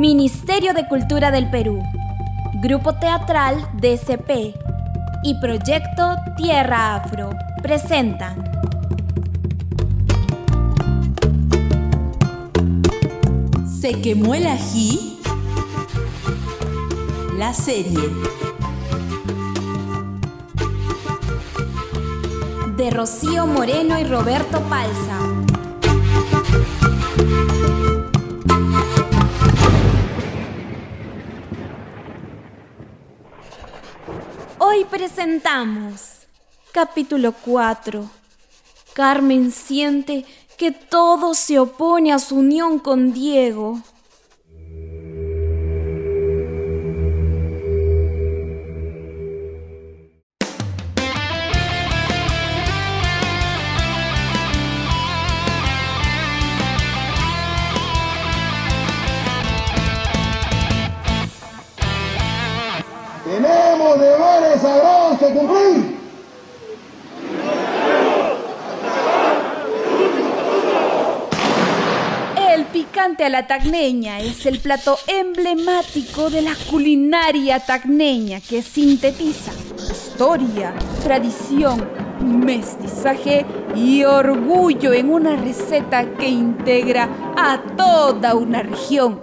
Ministerio de Cultura del Perú, Grupo Teatral DCP y Proyecto Tierra Afro presentan. Se quemó el ají. La serie. De Rocío Moreno y Roberto Palza. Presentamos capítulo 4. Carmen siente que todo se opone a su unión con Diego. A la tagneña es el plato emblemático de la culinaria tagneña que sintetiza historia, tradición, mestizaje y orgullo en una receta que integra a toda una región,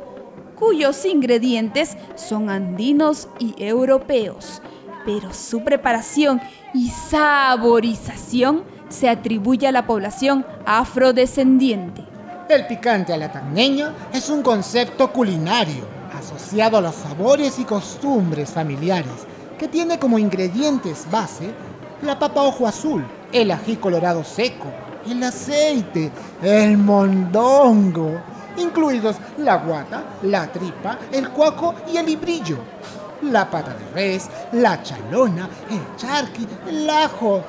cuyos ingredientes son andinos y europeos, pero su preparación y saborización se atribuye a la población afrodescendiente. El picante a la tagneña es un concepto culinario asociado a los sabores y costumbres familiares que tiene como ingredientes base la papa ojo azul, el ají colorado seco, el aceite, el mondongo, incluidos la guata, la tripa, el cuaco y el librillo, la pata de res, la chalona, el charqui, el ajo,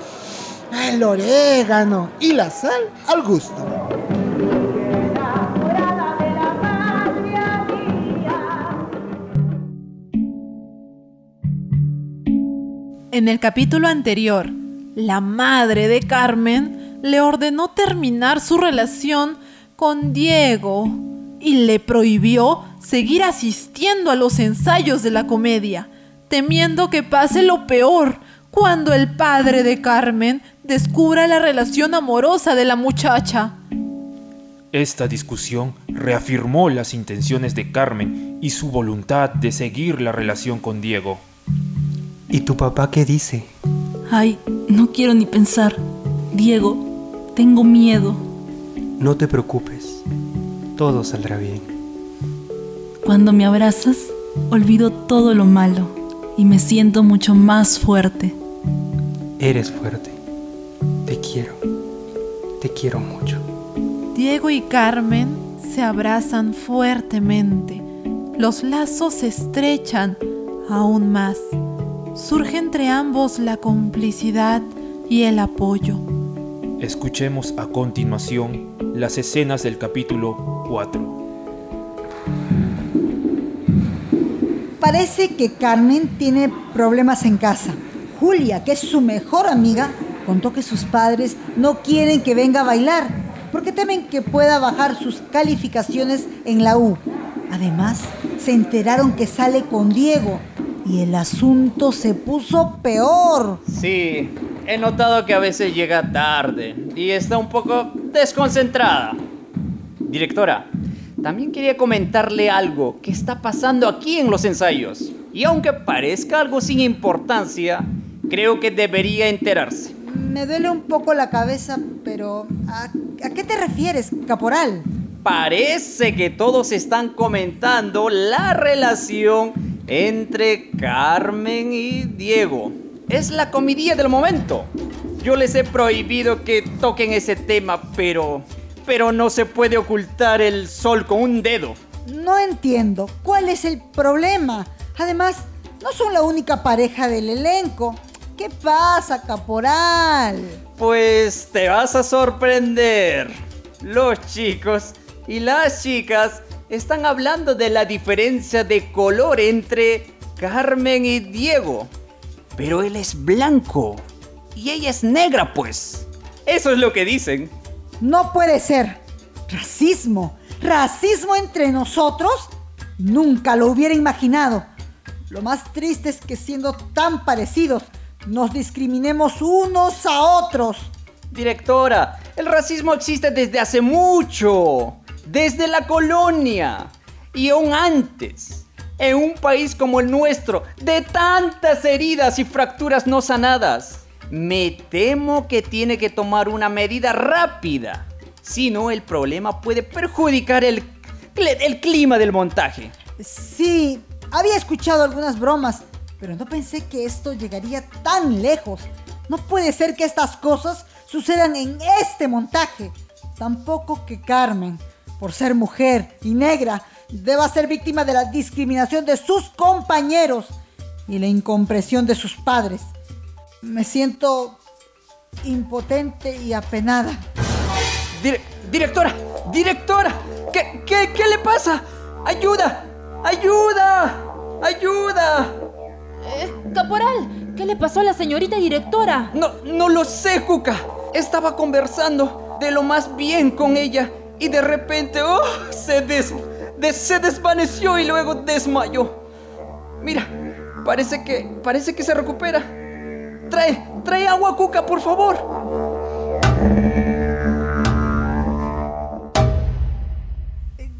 el orégano y la sal al gusto. En el capítulo anterior, la madre de Carmen le ordenó terminar su relación con Diego y le prohibió seguir asistiendo a los ensayos de la comedia, temiendo que pase lo peor cuando el padre de Carmen descubra la relación amorosa de la muchacha. Esta discusión reafirmó las intenciones de Carmen y su voluntad de seguir la relación con Diego. ¿Y tu papá qué dice? Ay, no quiero ni pensar. Diego, tengo miedo. No te preocupes, todo saldrá bien. Cuando me abrazas, olvido todo lo malo y me siento mucho más fuerte. Eres fuerte. Te quiero. Te quiero mucho. Diego y Carmen se abrazan fuertemente. Los lazos se estrechan aún más. Surge entre ambos la complicidad y el apoyo. Escuchemos a continuación las escenas del capítulo 4. Parece que Carmen tiene problemas en casa. Julia, que es su mejor amiga, contó que sus padres no quieren que venga a bailar porque temen que pueda bajar sus calificaciones en la U. Además, se enteraron que sale con Diego y el asunto se puso peor. Sí, he notado que a veces llega tarde y está un poco desconcentrada. Directora, también quería comentarle algo que está pasando aquí en los ensayos. Y aunque parezca algo sin importancia, creo que debería enterarse. Me duele un poco la cabeza, pero ¿a, a qué te refieres, caporal? Parece que todos están comentando la relación entre Carmen y Diego. Es la comidilla del momento. Yo les he prohibido que toquen ese tema, pero pero no se puede ocultar el sol con un dedo. No entiendo. ¿Cuál es el problema? Además, no son la única pareja del elenco. ¿Qué pasa, caporal? Pues te vas a sorprender. Los chicos y las chicas están hablando de la diferencia de color entre Carmen y Diego. Pero él es blanco y ella es negra, pues. Eso es lo que dicen. No puede ser. ¿Racismo? ¿Racismo entre nosotros? Nunca lo hubiera imaginado. Lo más triste es que siendo tan parecidos, nos discriminemos unos a otros. Directora, el racismo existe desde hace mucho, desde la colonia y aún antes. En un país como el nuestro, de tantas heridas y fracturas no sanadas, me temo que tiene que tomar una medida rápida. Si no, el problema puede perjudicar el, el clima del montaje. Sí, había escuchado algunas bromas, pero no pensé que esto llegaría tan lejos. No puede ser que estas cosas sucedan en este montaje. Tampoco que Carmen, por ser mujer y negra, deba ser víctima de la discriminación de sus compañeros y la incomprensión de sus padres. Me siento impotente y apenada. directora, directora, ¿Qué, ¿qué, qué, le pasa? ¡Ayuda! ¡Ayuda! ¡Ayuda! Eh, caporal, ¿qué le pasó a la señorita directora? No, no lo sé, Cuca. Estaba conversando de lo más bien con ella y de repente oh, se des se desvaneció y luego desmayó. Mira, parece que, parece que se recupera. Trae, trae agua, Cuca, por favor.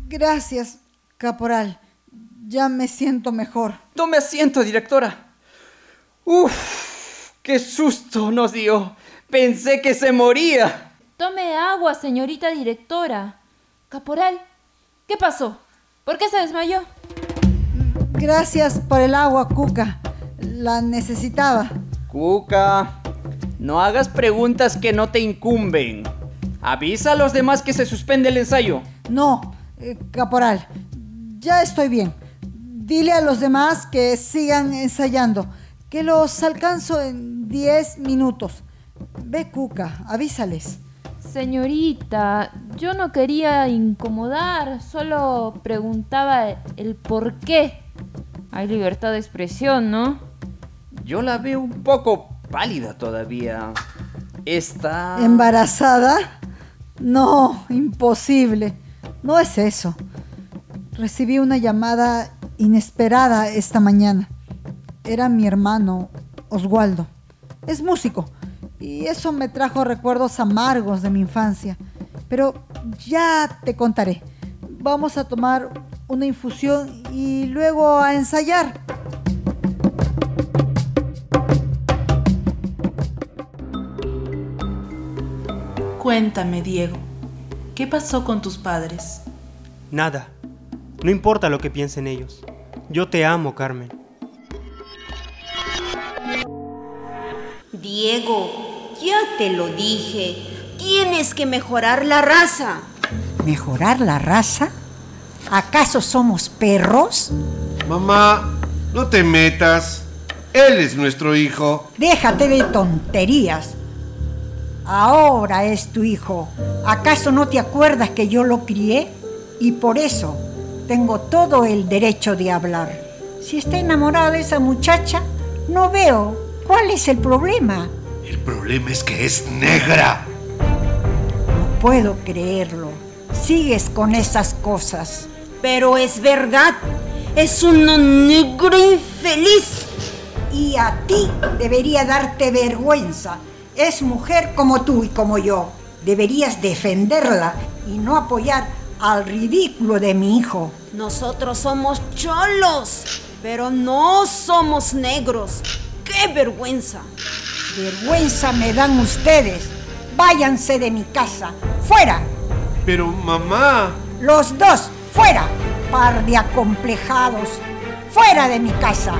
Gracias, caporal. Ya me siento mejor. Tome asiento, directora. Uf, qué susto nos dio. Pensé que se moría. Tome agua, señorita directora. Caporal, ¿qué pasó? ¿Por qué se desmayó? Gracias por el agua, Cuca. La necesitaba. Cuca, no hagas preguntas que no te incumben. Avisa a los demás que se suspende el ensayo. No, eh, caporal. Ya estoy bien. Dile a los demás que sigan ensayando, que los alcanzo en 10 minutos. Ve, Cuca, avísales. Señorita, yo no quería incomodar, solo preguntaba el por qué. Hay libertad de expresión, ¿no? Yo la veo un poco pálida todavía. ¿Está... ¿Embarazada? No, imposible. No es eso. Recibí una llamada inesperada esta mañana. Era mi hermano, Oswaldo. Es músico y eso me trajo recuerdos amargos de mi infancia. Pero ya te contaré. Vamos a tomar una infusión y luego a ensayar. Cuéntame, Diego, ¿qué pasó con tus padres? Nada. No importa lo que piensen ellos. Yo te amo, Carmen. Diego, ya te lo dije. Tienes que mejorar la raza. ¿Mejorar la raza? ¿Acaso somos perros? Mamá, no te metas. Él es nuestro hijo. Déjate de tonterías. Ahora es tu hijo. ¿Acaso no te acuerdas que yo lo crié? Y por eso tengo todo el derecho de hablar. Si está enamorada de esa muchacha, no veo cuál es el problema. El problema es que es negra. No puedo creerlo. Sigues con esas cosas. Pero es verdad. Es una negra infeliz. Y a ti debería darte vergüenza. Es mujer como tú y como yo. Deberías defenderla y no apoyar al ridículo de mi hijo. Nosotros somos cholos, pero no somos negros. ¡Qué vergüenza! Vergüenza me dan ustedes. Váyanse de mi casa. ¡Fuera! Pero mamá. Los dos, fuera. Par de acomplejados. Fuera de mi casa.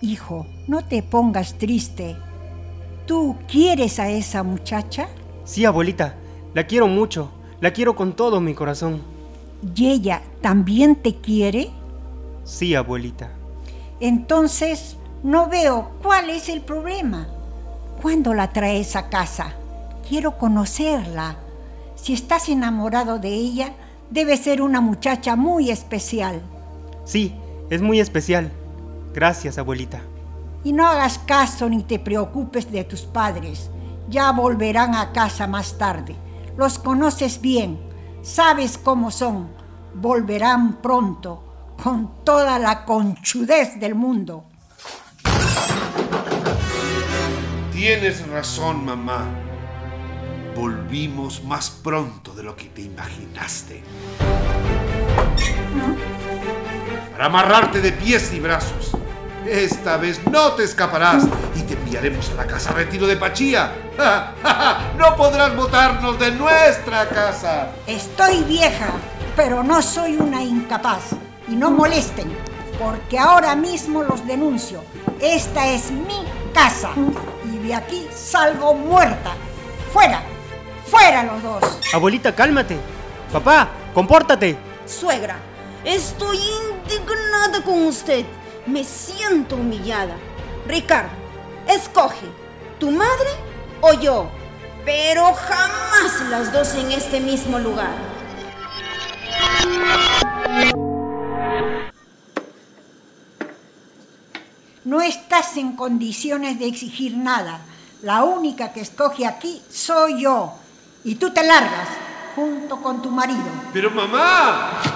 Hijo, no te pongas triste. ¿Tú quieres a esa muchacha? Sí, abuelita. La quiero mucho. La quiero con todo mi corazón. ¿Y ella también te quiere? Sí, abuelita. Entonces, no veo cuál es el problema. ¿Cuándo la traes a casa? Quiero conocerla. Si estás enamorado de ella, debe ser una muchacha muy especial. Sí, es muy especial. Gracias, abuelita. Y no hagas caso ni te preocupes de tus padres. Ya volverán a casa más tarde. Los conoces bien, sabes cómo son. Volverán pronto, con toda la conchudez del mundo. Tienes razón, mamá. Volvimos más pronto de lo que te imaginaste. Para amarrarte de pies y brazos. Esta vez no te escaparás y te enviaremos a la casa retiro de Pachía. No podrás botarnos de nuestra casa. Estoy vieja, pero no soy una incapaz. Y no molesten, porque ahora mismo los denuncio. Esta es mi casa y de aquí salgo muerta. ¡Fuera! ¡Fuera los dos! Abuelita, cálmate. Papá, compórtate. Suegra, estoy indignada con usted. Me siento humillada. Ricardo, escoge, ¿tu madre o yo? Pero jamás las dos en este mismo lugar. No estás en condiciones de exigir nada. La única que escoge aquí soy yo. Y tú te largas junto con tu marido. Pero mamá.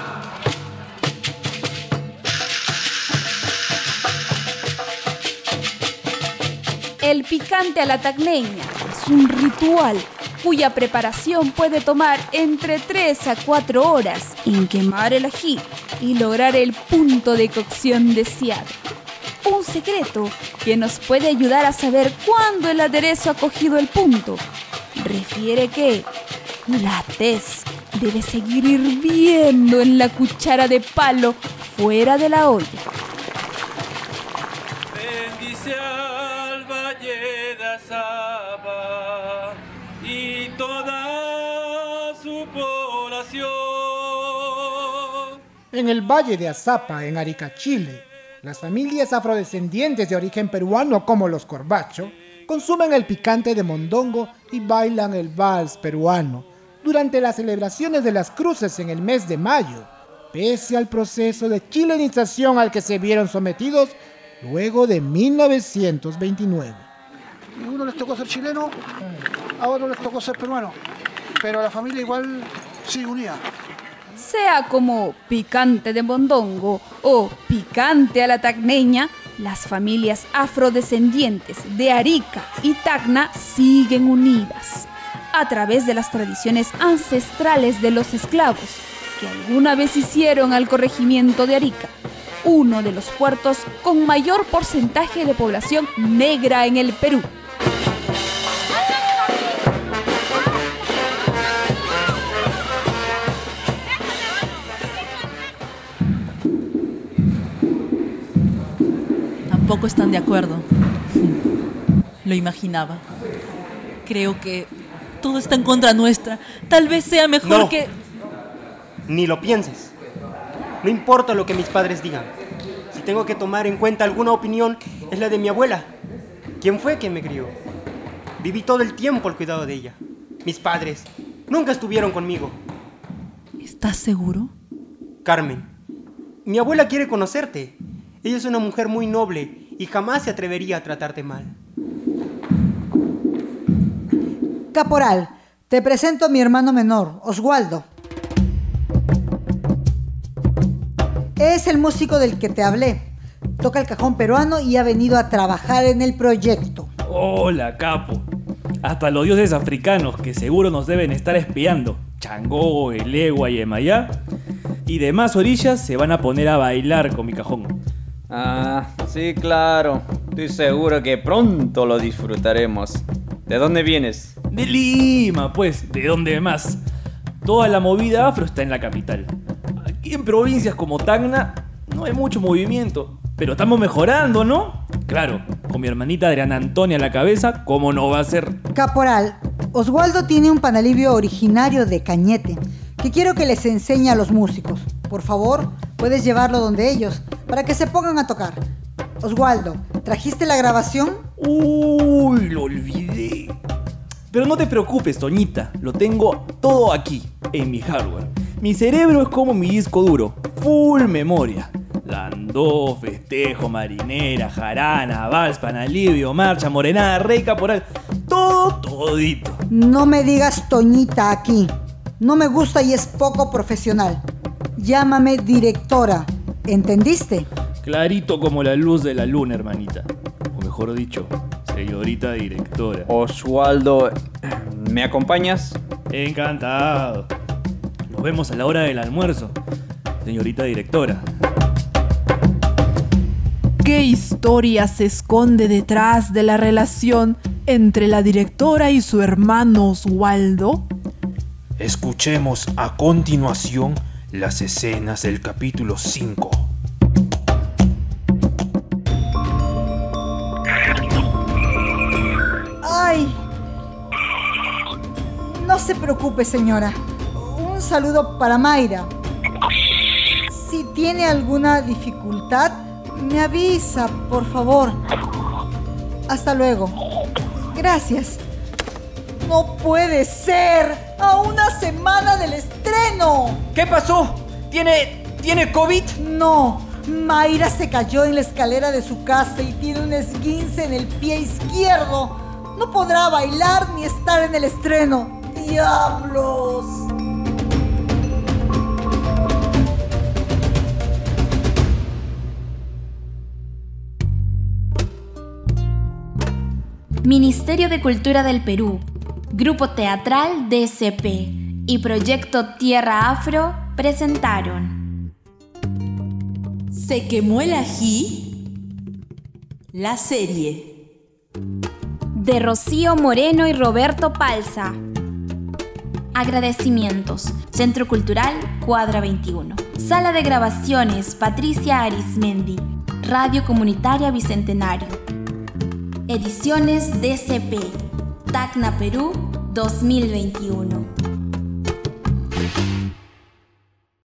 El picante a la tacneña es un ritual cuya preparación puede tomar entre 3 a 4 horas en quemar el ají y lograr el punto de cocción deseado. Un secreto que nos puede ayudar a saber cuándo el aderezo ha cogido el punto. Refiere que la tez debe seguir hirviendo en la cuchara de palo fuera de la olla. En el Valle de Azapa, en Arica, Chile, las familias afrodescendientes de origen peruano como los Corbacho consumen el picante de mondongo y bailan el vals peruano durante las celebraciones de las cruces en el mes de mayo, pese al proceso de chilenización al que se vieron sometidos luego de 1929. Y uno les tocó ser chileno, a otro les tocó ser peruano. Pero la familia igual sigue unida. Sea como picante de mondongo o picante a la tacneña, las familias afrodescendientes de Arica y Tacna siguen unidas a través de las tradiciones ancestrales de los esclavos que alguna vez hicieron al corregimiento de Arica, uno de los puertos con mayor porcentaje de población negra en el Perú. Tampoco están de acuerdo. Lo imaginaba. Creo que todo está en contra nuestra. Tal vez sea mejor No. que... Ni lo pienses. No importa lo que mis padres digan. Si tengo que tomar en cuenta alguna opinión, es la de mi abuela. ¿Quién fue quien me crió? Viví todo el tiempo al cuidado de ella. Mis padres nunca estuvieron conmigo. ¿Estás seguro? Carmen, mi abuela quiere conocerte. Ella es una mujer muy noble y jamás se atrevería a tratarte mal. Caporal, te presento a mi hermano menor, Oswaldo. Es el músico del que te hablé. Toca el cajón peruano y ha venido a trabajar en el proyecto. Hola, capo. Hasta los dioses africanos que seguro nos deben estar espiando. Changó, Elegua y Emayá. Y demás orillas se van a poner a bailar con mi cajón. Ah, sí, claro. Estoy seguro que pronto lo disfrutaremos. ¿De dónde vienes? De Lima, pues, ¿de dónde más? Toda la movida afro está en la capital. Aquí en provincias como Tacna no hay mucho movimiento, pero estamos mejorando, ¿no? Claro, con mi hermanita Adriana Antonia a la cabeza, ¿cómo no va a ser? Caporal, Oswaldo tiene un panalivio originario de Cañete que quiero que les enseñe a los músicos. Por favor, puedes llevarlo donde ellos para que se pongan a tocar. Oswaldo, ¿trajiste la grabación? Uy, lo olvidé. Pero no te preocupes, Toñita, lo tengo todo aquí, en mi hardware. Mi cerebro es como mi disco duro, full memoria. Landó, festejo, marinera, jarana, vals, panalivio, marcha, morenada, rey, caporal. Todo, todito. No me digas Toñita aquí. No me gusta y es poco profesional. Llámame directora. ¿Entendiste? Clarito como la luz de la luna, hermanita. O mejor dicho, señorita directora. Oswaldo, ¿me acompañas? Encantado. Nos vemos a la hora del almuerzo, señorita directora. ¿Qué historia se esconde detrás de la relación entre la directora y su hermano Oswaldo? Escuchemos a continuación las escenas del capítulo 5. Ay. No se preocupe, señora. Un saludo para Mayra. Si tiene alguna dificultad, me avisa, por favor. Hasta luego. Gracias. No puede ser. A una semana del estreno. ¿Qué pasó? ¿Tiene. ¿Tiene COVID? No. Mayra se cayó en la escalera de su casa y tiene un esguince en el pie izquierdo. No podrá bailar ni estar en el estreno. ¡Diablos! Ministerio de Cultura del Perú, Grupo Teatral DCP y Proyecto Tierra Afro presentaron ¿Se quemó el ají? La serie. de Rocío Moreno y Roberto Palza. Agradecimientos. Centro Cultural Cuadra 21. Sala de grabaciones Patricia Arismendi. Radio Comunitaria Bicentenario. Ediciones DCP. Tacna Perú 2021.